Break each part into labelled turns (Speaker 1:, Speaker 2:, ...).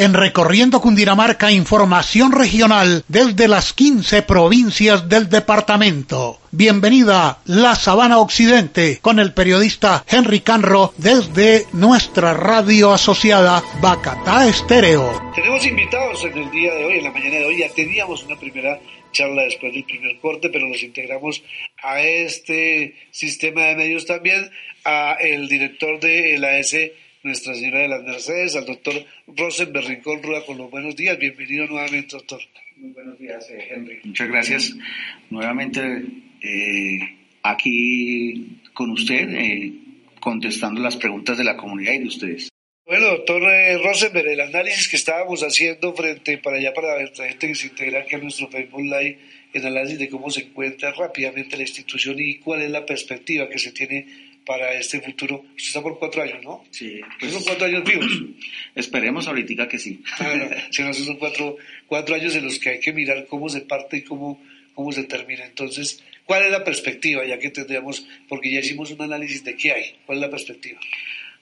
Speaker 1: En Recorriendo Cundinamarca, información regional desde las 15 provincias del departamento. Bienvenida La Sabana Occidente con el periodista Henry Canro desde nuestra radio asociada Bacatá Estéreo.
Speaker 2: Tenemos invitados en el día de hoy, en la mañana de hoy. Ya teníamos una primera charla después del primer corte, pero nos integramos a este sistema de medios también, a el director de la AS nuestra Señora de las Mercedes, al doctor Rosenberg Rincón Ruda con los buenos días. Bienvenido nuevamente, doctor.
Speaker 3: Muy buenos días, eh, Henry. Muchas gracias. Nuevamente eh, aquí con usted, eh, contestando las preguntas de la comunidad y de ustedes.
Speaker 2: Bueno, doctor Rosenberg, el análisis que estábamos haciendo frente para allá, para la gente que se integra aquí a nuestro Facebook Live, el análisis de cómo se encuentra rápidamente la institución y cuál es la perspectiva que se tiene para este futuro. Usted está por cuatro años, ¿no?
Speaker 3: Sí.
Speaker 2: Pues son cuatro años vivos.
Speaker 3: Esperemos ahorita que sí.
Speaker 2: Bueno, si no, son cuatro, cuatro años en los que hay que mirar cómo se parte y cómo, cómo se termina. Entonces, ¿cuál es la perspectiva? Ya que tendríamos, porque ya hicimos un análisis de qué hay. ¿Cuál es la perspectiva?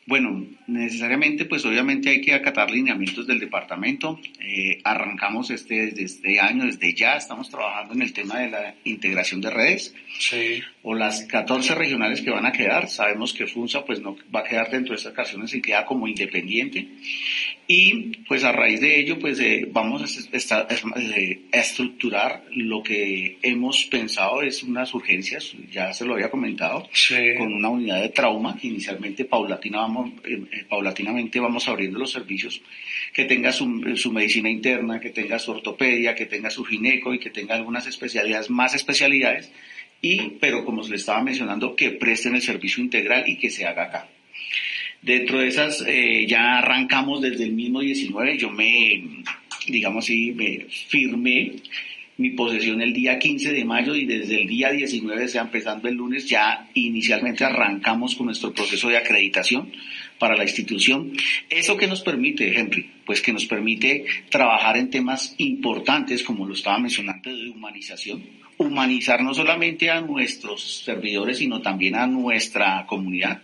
Speaker 3: Bueno, necesariamente, pues obviamente hay que acatar lineamientos del departamento. Eh, arrancamos este desde este año, desde ya estamos trabajando en el tema de la integración de redes.
Speaker 2: Sí.
Speaker 3: O las 14 regionales que van a quedar. Sabemos que FUNSA pues no va a quedar dentro de estas ocasiones y queda como independiente. Y pues a raíz de ello pues eh, vamos a, eh, a, estructurar lo que hemos pensado es unas urgencias, ya se lo había comentado,
Speaker 2: sí.
Speaker 3: con una unidad de trauma que inicialmente paulatina vamos, eh, paulatinamente vamos abriendo los servicios, que tenga su, su, medicina interna, que tenga su ortopedia, que tenga su gineco y que tenga algunas especialidades, más especialidades, y, pero como se le estaba mencionando, que presten el servicio integral y que se haga acá. Dentro de esas, eh, ya arrancamos desde el mismo 19, yo me, digamos así, me firmé mi posesión el día 15 de mayo y desde el día 19, o sea, empezando el lunes, ya inicialmente arrancamos con nuestro proceso de acreditación para la institución. ¿Eso qué nos permite, Henry? Pues que nos permite trabajar en temas importantes, como lo estaba mencionando, de humanización. Humanizar no solamente a nuestros servidores, sino también a nuestra comunidad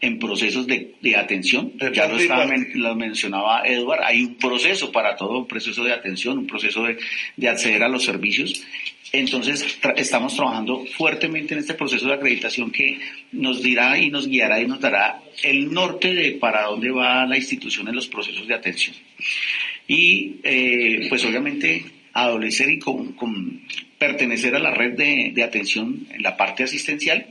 Speaker 3: en procesos de, de atención. Ya lo, estaba, lo, mencionaba Edward, hay un proceso para todo, un proceso de atención, un proceso de, de acceder a los servicios. Entonces, tra estamos trabajando fuertemente en este proceso de acreditación que nos dirá y nos guiará y nos dará el norte de para dónde va la institución en los procesos de atención. Y, eh, pues obviamente, adolecer y con, con pertenecer a la red de, atención en la parte asistencial,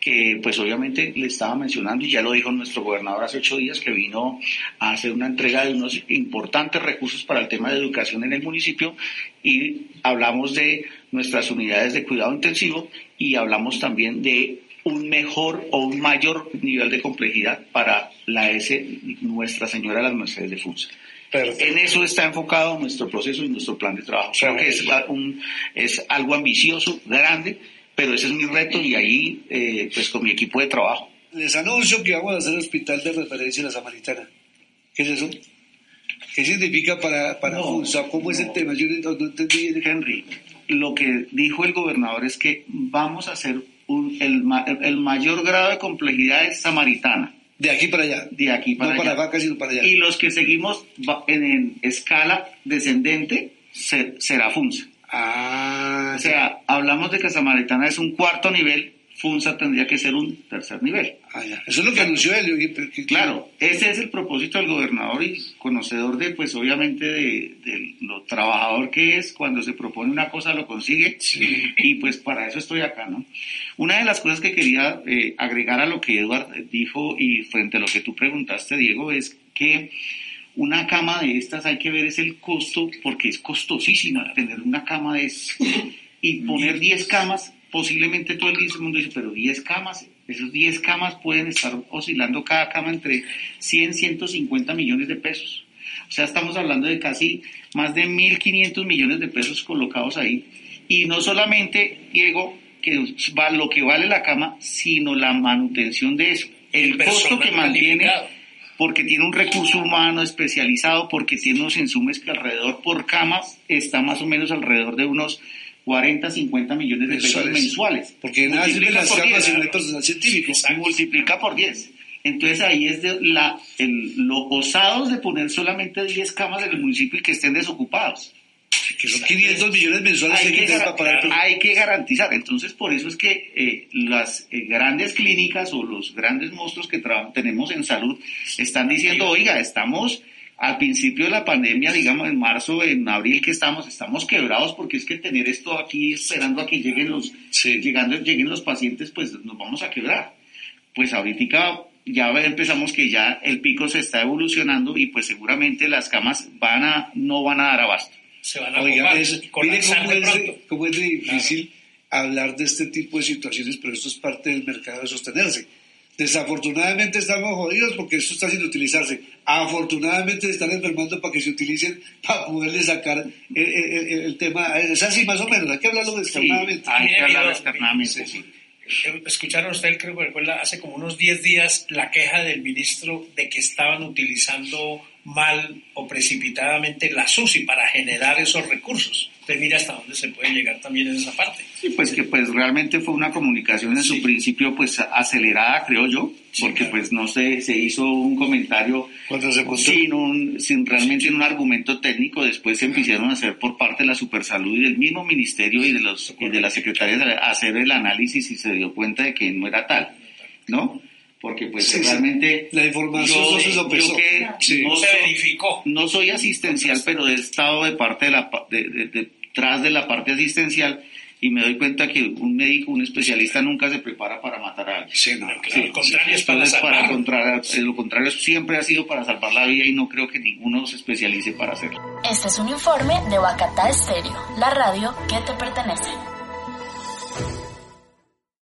Speaker 3: que pues obviamente le estaba mencionando y ya lo dijo nuestro gobernador hace ocho días que vino a hacer una entrega de unos importantes recursos para el tema de educación en el municipio y hablamos de nuestras unidades de cuidado intensivo y hablamos también de un mejor o un mayor nivel de complejidad para la S Nuestra Señora de las Mercedes de Funza.
Speaker 2: Perfecto.
Speaker 3: En eso está enfocado nuestro proceso y nuestro plan de trabajo. Creo que es, un, es algo ambicioso, grande, pero ese es mi reto y ahí, eh, pues con mi equipo de trabajo.
Speaker 2: Les anuncio que vamos a hacer hospital de referencia en la Samaritana. ¿Qué es eso? ¿Qué significa para, para
Speaker 3: No?
Speaker 2: ¿Cómo es el tema? Yo no, no entendí.
Speaker 3: Henry, lo que dijo el gobernador es que vamos a hacer un, el, el mayor grado de complejidad es samaritana,
Speaker 2: De aquí para allá.
Speaker 3: de aquí para
Speaker 2: no para
Speaker 3: allá.
Speaker 2: vacas, sino para allá.
Speaker 3: Y los que seguimos en, en escala descendente se- será FUNSA.
Speaker 2: Ah,
Speaker 3: O sea, hablamos de que Samaritana es un cuarto nivel, FUNSA tendría que ser un tercer nivel.
Speaker 2: ah, ya. Eso es lo que anunció él.
Speaker 3: Claro, ese es el propósito del gobernador y conocedor de, pues obviamente, de, de lo trabajador que es, cuando se propone una cosa lo consigue
Speaker 2: Sí.
Speaker 3: y pues para eso estoy acá, ¿no? Una de las cosas que quería eh, agregar a lo que Edward dijo y frente a lo que tú preguntaste, Diego, es que una cama de estas hay que ver es el costo, porque es costosísima tener una cama de es y poner 10 camas, posiblemente todo el mundo dice, pero 10 camas, esos 10 camas pueden estar oscilando cada cama entre 100, 150 millones de pesos. O sea, estamos hablando de casi más de 1.500 millones de pesos colocados ahí. Y no solamente, Diego, que va lo que vale la cama, sino la manutención de eso. El costo que mantiene porque tiene un recurso humano especializado, porque tiene unos insumos que alrededor por cama está más o menos alrededor de unos 40, 50 millones de pesos
Speaker 2: Mensuales.
Speaker 3: mensuales.
Speaker 2: Porque
Speaker 3: Multiplica
Speaker 2: las
Speaker 3: por
Speaker 2: camas
Speaker 3: 10,
Speaker 2: si no hay personal científico.
Speaker 3: multiplica por 10. Entonces ahí es de la, el, lo osados de poner solamente 10 camas en el municipio y que estén desocupados.
Speaker 2: Que son 500 millones mensuales
Speaker 3: hay, que,
Speaker 2: para pagar.
Speaker 3: hay que garantizar. Entonces por eso es que eh, las eh, grandes clínicas o los grandes monstruos que tenemos en salud están diciendo, oiga, estamos al principio de la pandemia, digamos en marzo, en abril que estamos, estamos quebrados porque es que tener esto aquí esperando a que lleguen los, llegando, lleguen los pacientes, pues nos vamos a quebrar. Pues ahorita ya empezamos que ya el pico se está evolucionando y pues seguramente las camas van a, no van a dar abasto.
Speaker 4: Se van a Oiga, es,
Speaker 2: cómo, es, cómo es difícil hablar de este tipo de situaciones, pero esto es parte del mercado de sostenerse Desafortunadamente estamos jodidos porque esto está sin utilizarse. Afortunadamente están enfermando para que se utilicen para poderle sacar el, tema. Es así más o menos, hay que hablarlo descarnadamente.
Speaker 3: hay que hablarlo descarnadamente, sí.
Speaker 4: Escucharon usted, creo que recuerda, hace como unos 10 días la queja del ministro de que estaban utilizando mal o precipitadamente la SUSI para generar esos recursos. Usted mira hasta dónde se puede llegar también en esa parte.
Speaker 3: Sí, pues que pues realmente fue una comunicación en su principio pues acelerada, creo yo, porque pues no se, se hizo un comentario sin, un, sin realmente un argumento técnico, después se empezaron a hacer por parte de la Supersalud y del mismo ministerio y de, los, y de la Secretaría a hacer el análisis y se dio cuenta de que no era tal, ¿no? Porque pues realmente
Speaker 2: la información no se
Speaker 4: no, se verificó.
Speaker 3: No soy asistencial, pero he estado de parte de la detrás de la parte asistencial y me doy cuenta que un médico, un especialista nunca se prepara para matar a alguien.
Speaker 4: Sí, no, lo contrario es para, salvar.
Speaker 3: lo contrario siempre ha sido para salvar la vida y no creo que ninguno se especialice para hacerlo.
Speaker 5: Este es un informe de Bacata Estéreo, la radio que te pertenece.